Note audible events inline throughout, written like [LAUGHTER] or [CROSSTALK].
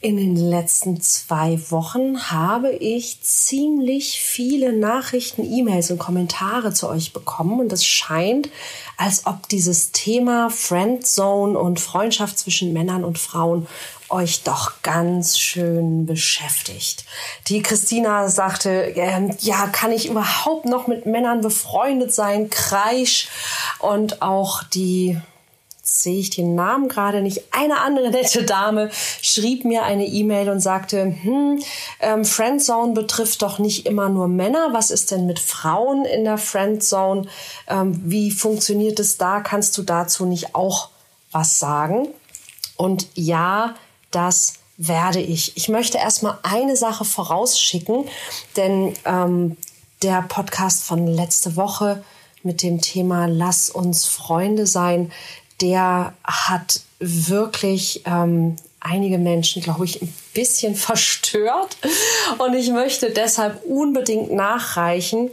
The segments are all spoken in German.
In den letzten zwei Wochen habe ich ziemlich viele Nachrichten, E-Mails und Kommentare zu euch bekommen und es scheint, als ob dieses Thema Friendzone und Freundschaft zwischen Männern und Frauen euch doch ganz schön beschäftigt. Die Christina sagte, äh, ja, kann ich überhaupt noch mit Männern befreundet sein? Kreisch. Und auch die sehe ich den Namen gerade nicht. Eine andere nette Dame schrieb mir eine E-Mail und sagte, hm, ähm, Friendzone betrifft doch nicht immer nur Männer. Was ist denn mit Frauen in der Friendzone? Ähm, wie funktioniert es da? Kannst du dazu nicht auch was sagen? Und ja, das werde ich. Ich möchte erstmal eine Sache vorausschicken, denn ähm, der Podcast von letzte Woche mit dem Thema Lass uns Freunde sein, der hat wirklich ähm, einige Menschen, glaube ich, ein bisschen [LAUGHS] verstört. Und ich möchte deshalb unbedingt nachreichen,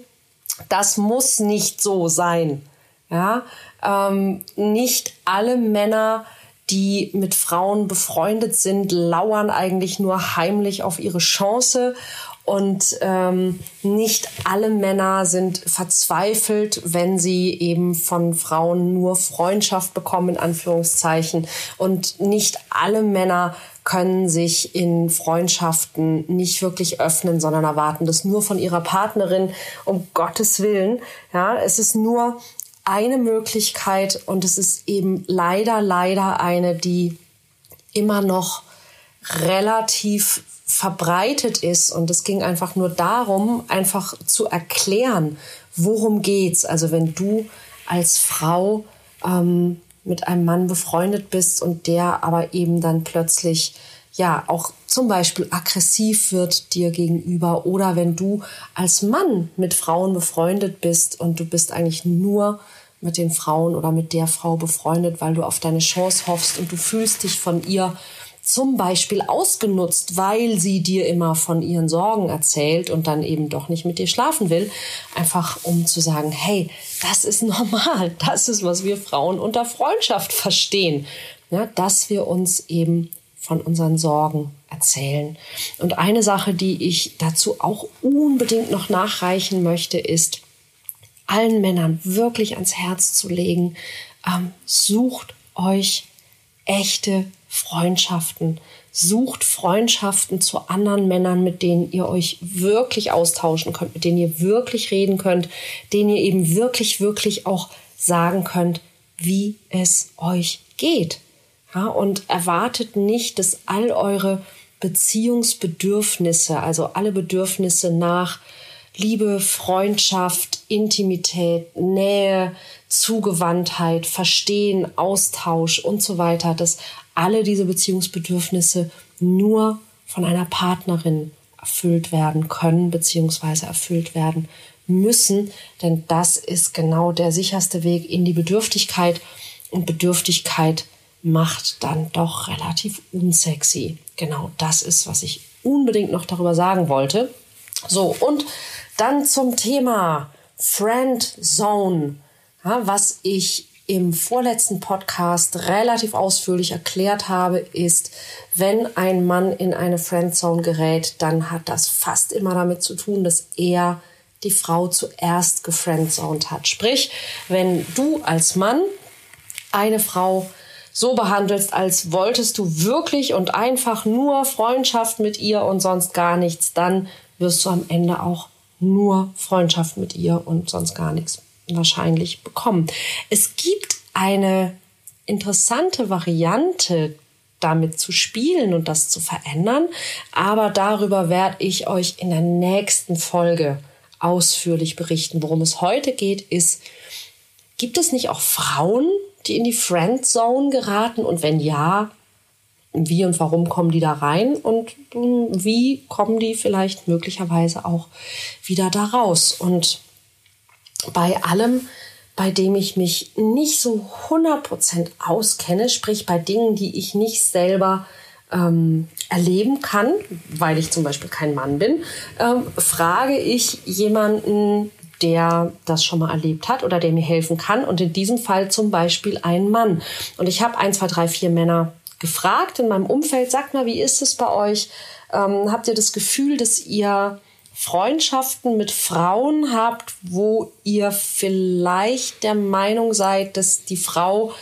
das muss nicht so sein. Ja, ähm, nicht alle Männer, die mit Frauen befreundet sind, lauern eigentlich nur heimlich auf ihre Chance und ähm, nicht alle Männer sind verzweifelt, wenn sie eben von Frauen nur Freundschaft bekommen, in Anführungszeichen. Und nicht alle Männer können sich in Freundschaften nicht wirklich öffnen, sondern erwarten das nur von ihrer Partnerin, um Gottes Willen. Ja, es ist nur eine Möglichkeit und es ist eben leider, leider eine, die immer noch relativ verbreitet ist. Und es ging einfach nur darum, einfach zu erklären, worum geht's. Also wenn du als Frau ähm, mit einem Mann befreundet bist und der aber eben dann plötzlich ja auch zum Beispiel aggressiv wird dir gegenüber oder wenn du als Mann mit Frauen befreundet bist und du bist eigentlich nur mit den Frauen oder mit der Frau befreundet, weil du auf deine Chance hoffst und du fühlst dich von ihr zum Beispiel ausgenutzt, weil sie dir immer von ihren Sorgen erzählt und dann eben doch nicht mit dir schlafen will, einfach um zu sagen, hey, das ist [LAUGHS] normal, das ist, was wir Frauen unter Freundschaft verstehen, ja, dass wir uns eben von unseren Sorgen erzählen. Und eine Sache, die ich dazu auch unbedingt noch nachreichen möchte, ist, allen Männern wirklich ans Herz zu legen, ähm, sucht euch echte Freundschaften. Sucht Freundschaften zu anderen Männern, mit denen ihr euch wirklich austauschen könnt, mit denen ihr wirklich reden könnt, denen ihr eben wirklich, wirklich auch sagen könnt, wie es euch geht. Ja, und erwartet nicht, dass all eure Beziehungsbedürfnisse, also alle Bedürfnisse nach Liebe, Freundschaft, Intimität, Nähe, Zugewandtheit, Verstehen, Austausch und so weiter, dass alle diese Beziehungsbedürfnisse nur von einer Partnerin erfüllt werden können beziehungsweise erfüllt werden müssen, denn das ist genau der sicherste Weg in die Bedürftigkeit und Bedürftigkeit macht dann doch relativ unsexy. Genau das ist, was ich unbedingt noch darüber sagen wollte. So, und dann zum Thema Friend Zone, ja, was ich im vorletzten Podcast relativ ausführlich erklärt habe, ist, wenn ein Mann in eine Friendzone gerät, dann hat das fast immer damit zu tun, dass er die Frau zuerst gefriendzoned hat. Sprich, wenn du als Mann eine Frau so behandelst, als wolltest du wirklich und einfach nur Freundschaft mit ihr und sonst gar nichts, dann wirst du am Ende auch nur Freundschaft mit ihr und sonst gar nichts wahrscheinlich bekommen. Es gibt eine interessante Variante, damit zu spielen und das zu verändern, aber darüber werde ich euch in der nächsten Folge ausführlich berichten. Worum es heute geht, ist, gibt es nicht auch Frauen, die in die Friendzone geraten und wenn ja, wie und warum kommen die da rein und wie kommen die vielleicht möglicherweise auch wieder da raus. Und bei allem, bei dem ich mich nicht so 100% auskenne, sprich bei Dingen, die ich nicht selber ähm, erleben kann, weil ich zum Beispiel kein Mann bin, ähm, frage ich jemanden, der das schon mal erlebt hat oder der mir helfen kann. Und in diesem Fall zum Beispiel ein Mann. Und ich habe ein, zwei, drei, vier Männer gefragt in meinem Umfeld, sagt mal, wie ist es bei euch? Ähm, habt ihr das Gefühl, dass ihr Freundschaften mit Frauen habt, wo ihr vielleicht der Meinung seid, dass die Frau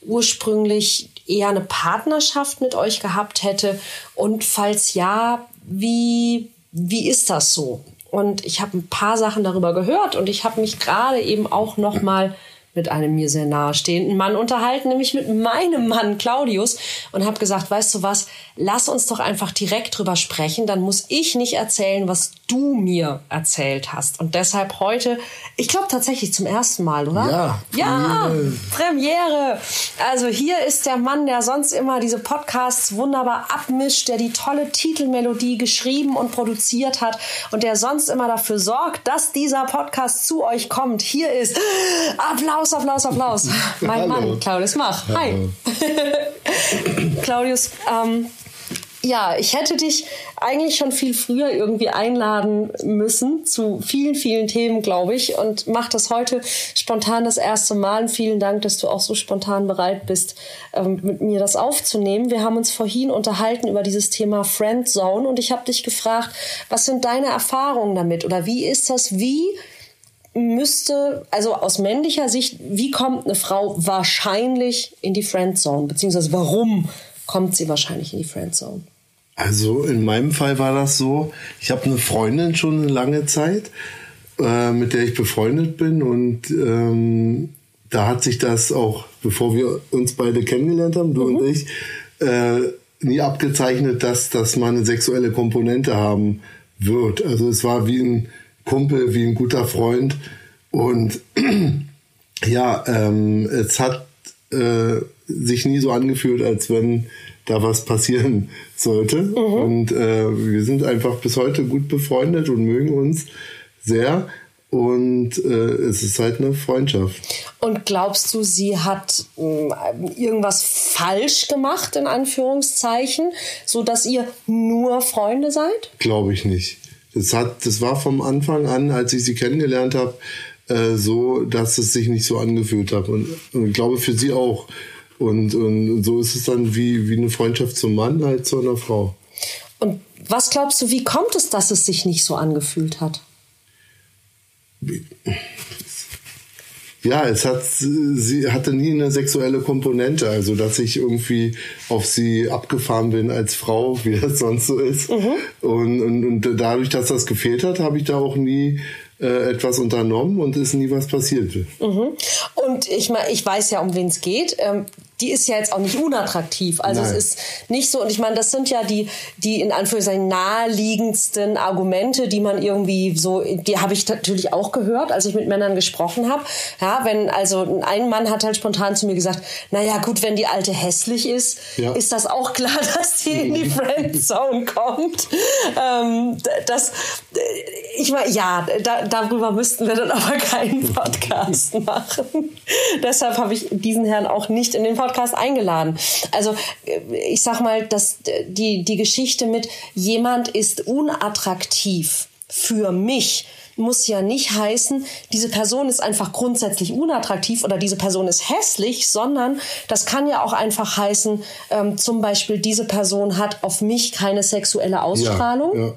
ursprünglich eher eine Partnerschaft mit euch gehabt hätte? Und falls ja, wie, wie ist das so? Und ich habe ein paar Sachen darüber gehört und ich habe mich gerade eben auch noch mal mit einem mir sehr nahestehenden Mann unterhalten, nämlich mit meinem Mann Claudius und habe gesagt, weißt du was, lass uns doch einfach direkt drüber sprechen, dann muss ich nicht erzählen, was du mir erzählt hast. Und deshalb heute, ich glaube tatsächlich zum ersten Mal, oder? Ja. Ja, Premiere. Also hier ist der Mann, der sonst immer diese Podcasts wunderbar abmischt, der die tolle Titelmelodie geschrieben und produziert hat und der sonst immer dafür sorgt, dass dieser Podcast zu euch kommt. Hier ist Applaus, Applaus, Applaus. [LAUGHS] Mein Mann, Claudius Mach. Hi. [LAUGHS] Claudius, ähm, ja, ich hätte dich eigentlich schon viel früher irgendwie einladen müssen zu vielen, vielen Themen, glaube ich, und mache das heute spontan das erste Mal. Und vielen Dank, dass du auch so spontan bereit bist, ähm, mit mir das aufzunehmen. Wir haben uns vorhin unterhalten über dieses Thema Friendzone und ich habe dich gefragt, was sind deine Erfahrungen damit oder wie ist das, wie müsste, also aus männlicher Sicht, wie kommt eine Frau wahrscheinlich in die Friendzone, beziehungsweise warum kommt sie wahrscheinlich in die Friendzone? Also in meinem Fall war das so, ich habe eine Freundin schon eine lange Zeit, äh, mit der ich befreundet bin und ähm, da hat sich das auch, bevor wir uns beide kennengelernt haben, du mhm. und ich, äh, nie abgezeichnet, dass das mal eine sexuelle Komponente haben wird. Also es war wie ein Kumpel, wie ein guter Freund und [CLEARS THROAT] ja, ähm, es hat äh, sich nie so angefühlt, als wenn da was passieren [LAUGHS] sollte. Mhm. Und äh, wir sind einfach bis heute gut befreundet und mögen uns sehr. Und äh, es ist halt eine Freundschaft. Und glaubst du, sie hat äh, irgendwas falsch gemacht, in Anführungszeichen, so dass ihr nur Freunde seid? Glaube ich nicht. Das, hat, das war vom Anfang an, als ich sie kennengelernt habe, äh, so, dass es sich nicht so angefühlt hat. Und, und ich glaube für sie auch. Und, und so ist es dann wie, wie eine Freundschaft zum Mann halt zu einer Frau. Und was glaubst du, wie kommt es, dass es sich nicht so angefühlt hat? Ja, es hat, sie hatte nie eine sexuelle Komponente, also dass ich irgendwie auf sie abgefahren bin als Frau, [LAUGHS] wie das sonst so ist. Mhm. Und, und, und dadurch, dass das gefehlt hat, habe ich da auch nie äh, etwas unternommen und ist nie was passiert. Mhm. Und ich ich weiß ja, um wen es geht. Die ist ja jetzt auch nicht unattraktiv. Also Nein. es ist nicht so, und ich meine, das sind ja die, die in Anführungszeichen naheliegendsten Argumente, die man irgendwie so, die habe ich natürlich auch gehört, als ich mit Männern gesprochen habe. Ja, wenn, also ein Mann hat halt spontan zu mir gesagt, naja, gut, wenn die alte hässlich ist, ja. ist das auch klar, [LAUGHS] dass die in die Friendzone kommt. Ähm, das, ich meine, ja, da, darüber müssten wir dann aber keinen Podcast [LAUGHS] machen. Deshalb habe ich diesen Herrn auch nicht in den Podcast Podcast eingeladen. Also ich sag mal, dass die, die Geschichte mit jemand ist unattraktiv für mich muss ja nicht heißen, diese Person ist einfach grundsätzlich unattraktiv oder diese Person ist hässlich, sondern das kann ja auch einfach heißen, ähm, zum Beispiel diese Person hat auf mich keine sexuelle Ausstrahlung. Ja, ja.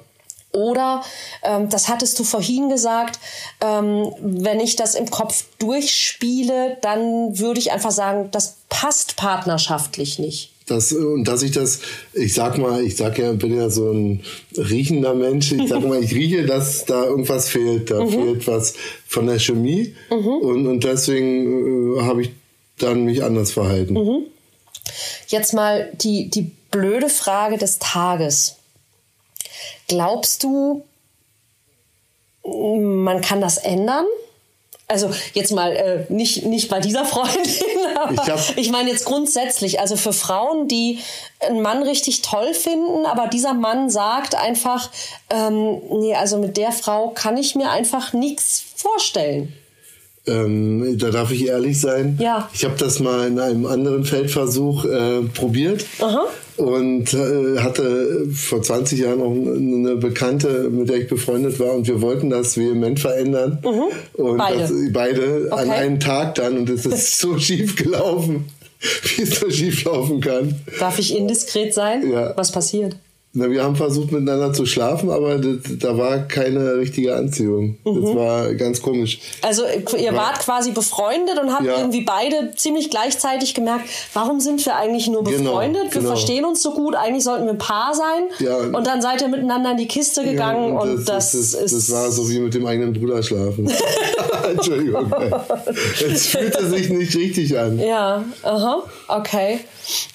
Oder, ähm, das hattest du vorhin gesagt, ähm, wenn ich das im Kopf durchspiele, dann würde ich einfach sagen, das passt partnerschaftlich nicht. Das, und dass ich das, ich sag mal, ich sag ja, bin ja so ein riechender Mensch, ich sag mal, ich rieche, dass da irgendwas fehlt, da mhm. fehlt was von der Chemie mhm. und, und deswegen äh, habe ich dann mich anders verhalten. Mhm. Jetzt mal die, die blöde Frage des Tages. Glaubst du, man kann das ändern? Also jetzt mal äh, nicht nicht bei dieser Freundin, [LAUGHS] aber ich, ich meine jetzt grundsätzlich, also für Frauen, die einen Mann richtig toll finden, aber dieser Mann sagt einfach, ähm, nee, also mit der Frau kann ich mir einfach nichts vorstellen. Ähm, da darf ich ehrlich sein. Ja. Ich habe das mal in einem anderen Feldversuch äh, probiert Aha. Und äh, hatte vor 20 Jahren auch eine Bekannte, mit der ich befreundet war und wir wollten das vehement verändern. Und Mhm. Beide. Das, beide an Okay. einem Tag dann und es ist so [LAUGHS] schief gelaufen, wie es so schief laufen kann. Darf ich indiskret sein? Ja. Was passiert? Na, wir haben versucht miteinander zu schlafen, aber das, da war keine richtige Anziehung. Das Mhm. war ganz komisch. Also ihr wart quasi befreundet und habt Ja. irgendwie beide ziemlich gleichzeitig gemerkt, warum sind wir eigentlich nur Genau, befreundet? Wir genau. verstehen uns so gut, eigentlich sollten wir ein Paar sein. Ja. Und dann seid ihr miteinander in die Kiste gegangen Ja, und, das, das, ist... das war so wie mit dem eigenen Bruder schlafen. [LAUGHS] [LAUGHS] Entschuldigung. Es fühlte sich nicht richtig an. Ja, aha, okay.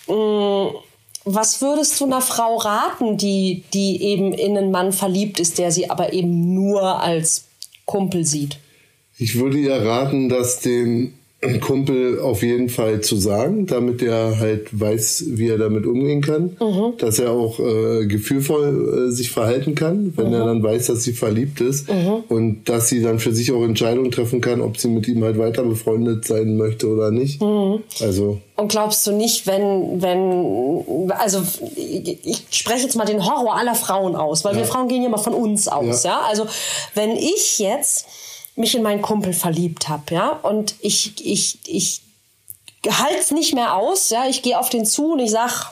Mm, Was würdest du einer Frau raten, die, die eben in einen Mann verliebt ist, der sie aber eben nur als Kumpel sieht? Ich würde ihr raten, das dem Kumpel auf jeden Fall zu sagen, damit er halt weiß, wie er damit umgehen kann. Mhm. Dass er auch äh, gefühlvoll äh, sich verhalten kann, wenn Mhm. er dann weiß, dass sie verliebt ist. Und dass sie dann für sich auch Entscheidungen treffen kann, ob sie mit ihm halt weiter befreundet sein möchte oder nicht. Mhm. Also Und glaubst du nicht, wenn, wenn, also ich spreche jetzt mal den Horror aller Frauen aus, weil wir Frauen gehen ja mal von uns aus, ja. Ja. Also wenn ich jetzt mich in meinen Kumpel verliebt habe, ja, und ich, ich, ich halte es nicht mehr aus, ja, ich gehe auf den zu und ich sag,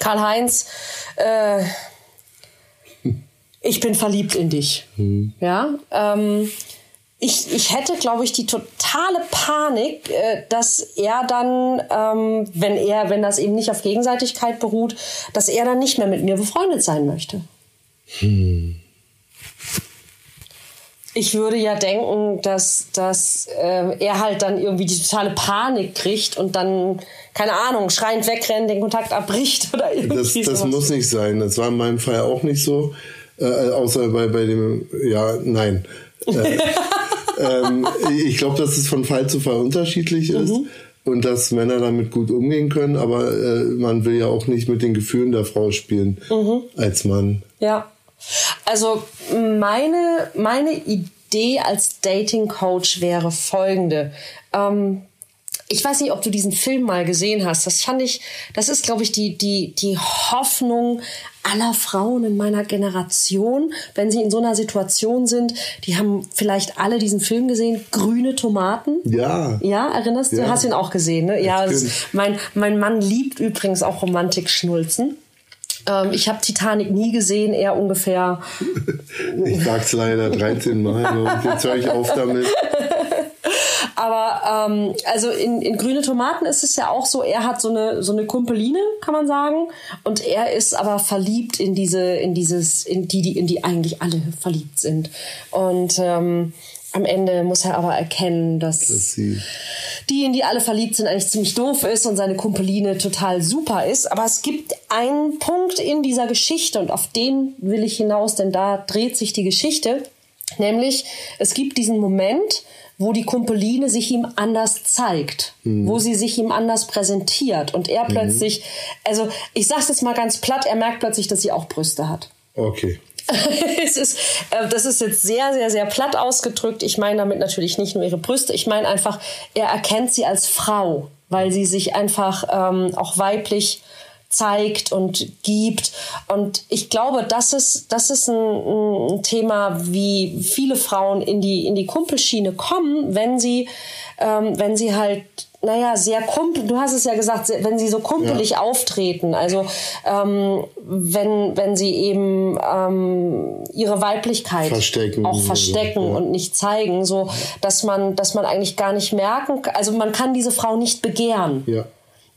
Karl-Heinz, äh, ich bin verliebt in dich. Ja, ähm, ich, ich hätte, glaube ich, die totale Panik, äh, dass er dann, ähm, wenn er, wenn das eben nicht auf Gegenseitigkeit beruht, dass er dann nicht mehr mit mir befreundet sein möchte. Ich würde ja denken, dass, dass äh, er halt dann irgendwie die totale Panik kriegt und dann, keine Ahnung, schreiend wegrennt, den Kontakt abbricht [LAUGHS] oder irgendwie das, das muss nicht sein. Das war in meinem Fall auch nicht so. Äh, außer bei, bei dem, ja, nein. Äh, [LAUGHS] ähm, ich glaube, dass es von Fall zu Fall unterschiedlich ist Mhm. und dass Männer damit gut umgehen können, aber äh, man will ja auch nicht mit den Gefühlen der Frau spielen Mhm. als Mann. Ja. Also meine, meine Idee als Dating Coach wäre folgende. Ähm, ich weiß nicht, ob du diesen Film mal gesehen hast. Das fand ich, das ist, glaube ich, die, die, die Hoffnung aller Frauen in meiner Generation, wenn sie in so einer Situation sind. Die haben vielleicht alle diesen Film gesehen, Grüne Tomaten. Ja. Ja, erinnerst du? Ja. Hast ihn auch gesehen, ne? Ja, mein, mein Mann liebt übrigens auch Romantik-Schnulzen. Ähm, ich habe Titanic nie gesehen, eher ungefähr. [LAUGHS] Ich sag's leider 13 Mal und jetzt höre ich auf damit. [LAUGHS] Aber ähm, also in, in grüne Tomaten ist es ja auch so, er hat so eine so eine Kumpeline, kann man sagen, und er ist aber verliebt in diese in dieses in die die in die eigentlich alle verliebt sind und ähm, am Ende muss er aber erkennen, dass sie die, in die alle verliebt sind, eigentlich ziemlich doof ist und seine Kumpeline total super ist. Aber es gibt einen Punkt in dieser Geschichte und auf den will ich hinaus, denn da dreht sich die Geschichte. Nämlich, es gibt diesen Moment, wo die Kumpeline sich ihm anders zeigt, wo sie sich ihm anders präsentiert und er plötzlich, also ich sag's jetzt mal ganz platt, er merkt plötzlich, dass sie auch Brüste hat. Okay. [LAUGHS] ist, äh, das ist jetzt sehr, sehr, sehr platt ausgedrückt. Ich meine damit natürlich nicht nur ihre Brüste. Ich meine einfach, er erkennt sie als Frau, weil sie sich einfach ähm, auch weiblich zeigt und gibt. Und ich glaube, das ist, das ist ein, ein Thema, wie viele Frauen in die, in die Kumpelschiene kommen, wenn sie, ähm, wenn sie halt naja, sehr kumpel, du hast es ja gesagt, wenn sie so kumpelig auftreten, also ähm, wenn, wenn sie eben ähm, ihre Weiblichkeit Verstecken auch verstecken ja. und nicht zeigen, so dass man, dass man eigentlich gar nicht merken, also man kann diese Frau nicht begehren, Ja.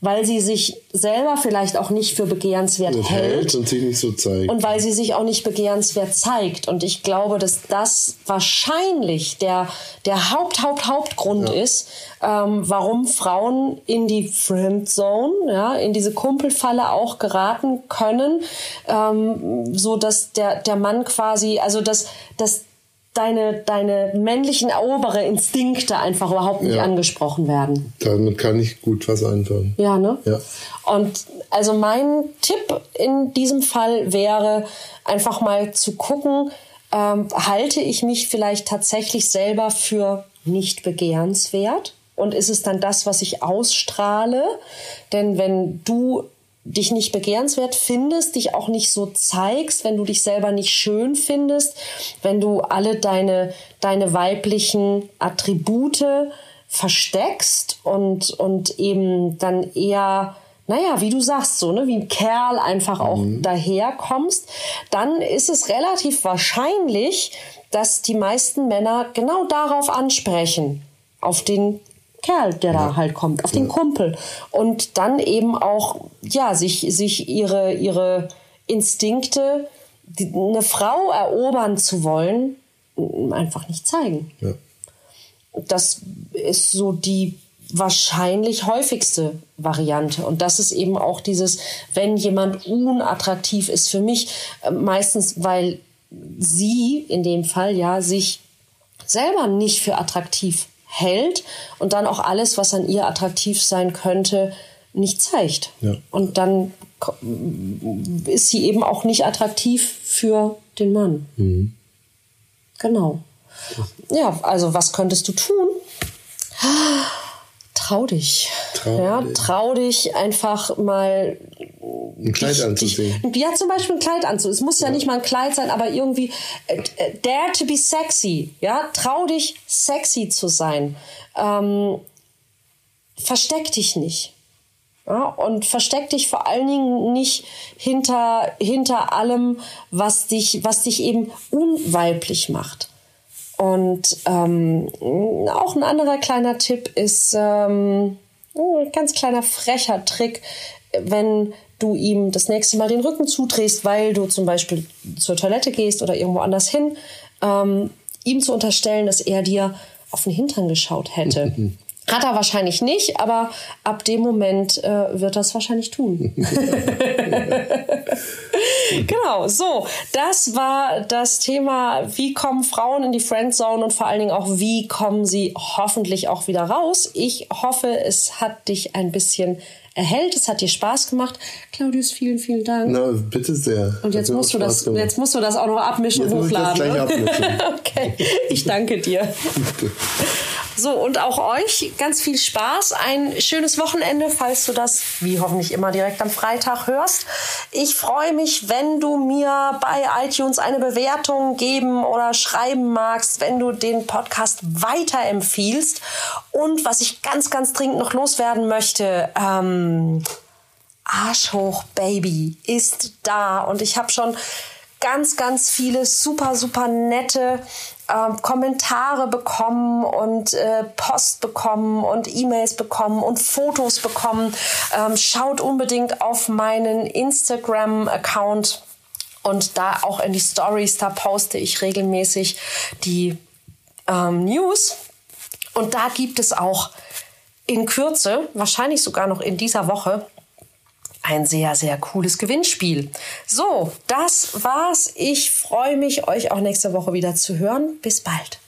Weil sie sich selber vielleicht auch nicht für begehrenswert hält. hält und sich nicht so zeigt. Und weil sie sich auch nicht begehrenswert zeigt. Und ich glaube, dass das wahrscheinlich der, der Haupt, Haupt, Hauptgrund ist, ähm, warum Frauen in die Friendzone, ja, in diese Kumpelfalle auch geraten können, ähm, so dass der, der Mann quasi, also dass, dass deine, deine männlichen erobere Instinkte einfach überhaupt nicht Ja. angesprochen werden. Damit kann ich gut was anfangen. Ja, ne? Ja. Und also mein Tipp in diesem Fall wäre einfach mal zu gucken, ähm, halte ich mich vielleicht tatsächlich selber für nicht begehrenswert? Und ist es dann das, was ich ausstrahle? Denn wenn du dich nicht begehrenswert findest, dich auch nicht so zeigst, wenn du dich selber nicht schön findest, wenn du alle deine, deine weiblichen Attribute versteckst und, und eben dann eher naja, wie du sagst, so, ne, wie ein Kerl einfach auch mhm. daherkommst, dann ist es relativ wahrscheinlich, dass die meisten Männer genau darauf ansprechen. Auf den Kerl, der ja. da halt kommt, auf den Kumpel. Und dann eben auch, ja, sich, sich ihre, ihre Instinkte, die, eine Frau erobern zu wollen, einfach nicht zeigen. Ja. Das ist so die wahrscheinlich häufigste Variante. Und das ist eben auch dieses, wenn jemand unattraktiv ist für mich, äh, meistens weil sie in dem Fall ja sich selber nicht für attraktiv hält und dann auch alles, was an ihr attraktiv sein könnte, nicht zeigt. Ja. Und dann ist sie eben auch nicht attraktiv für den Mann. Mhm. Genau. Ja, also was könntest du tun? Trau dich. Trau, ja, trau dich einfach mal ein Kleid anzuziehen. Dich, ja, zum Beispiel ein Kleid anzuziehen. Es muss ja. ja. nicht mal ein Kleid sein, aber irgendwie äh, äh, dare to be sexy. Ja, trau dich, sexy zu sein. Ähm, versteck dich nicht. Ja, und versteck dich vor allen Dingen nicht hinter, hinter allem, was dich, was dich eben unweiblich macht. Und ähm, auch ein anderer kleiner Tipp ist ähm, ein ganz kleiner frecher Trick, wenn du ihm das nächste Mal den Rücken zudrehst, weil du zum Beispiel zur Toilette gehst oder irgendwo anders hin, ähm, ihm zu unterstellen, dass er dir auf den Hintern geschaut hätte. [LAUGHS] Hat er wahrscheinlich nicht, aber ab dem Moment äh, wird er es wahrscheinlich tun. [LAUGHS] genau, so, das war das Thema, wie kommen Frauen in die Friendzone und vor allen Dingen auch, wie kommen sie hoffentlich auch wieder raus. Ich hoffe, es hat dich ein bisschen erhält. Es hat dir Spaß gemacht. Claudius, vielen, vielen Dank. Na, bitte sehr. Und jetzt musst, du das, jetzt musst du das auch noch abmischen und hochladen. Ne? Abmischen. [LAUGHS] okay, ich danke dir. [LAUGHS] So, und auch euch ganz viel Spaß. Ein schönes Wochenende, falls du das, wie hoffentlich immer, direkt am Freitag hörst. Ich freue mich, wenn du mir bei iTunes eine Bewertung geben oder schreiben magst, wenn du den Podcast weiterempfiehlst. Und was ich ganz, ganz dringend noch loswerden möchte, ähm, Arsch hoch Baby ist da. Und ich habe schon ganz, ganz viele super, super nette äh, Kommentare bekommen und äh, Post bekommen und E-Mails bekommen und Fotos bekommen. Ähm, schaut unbedingt auf meinen Instagram-Account und da auch in die Stories, da poste ich regelmäßig die ähm, News. Und da gibt es auch in Kürze, wahrscheinlich sogar noch in dieser Woche, ein sehr, sehr cooles Gewinnspiel. So, das war's. Ich freue mich, euch auch nächste Woche wieder zu hören. Bis bald.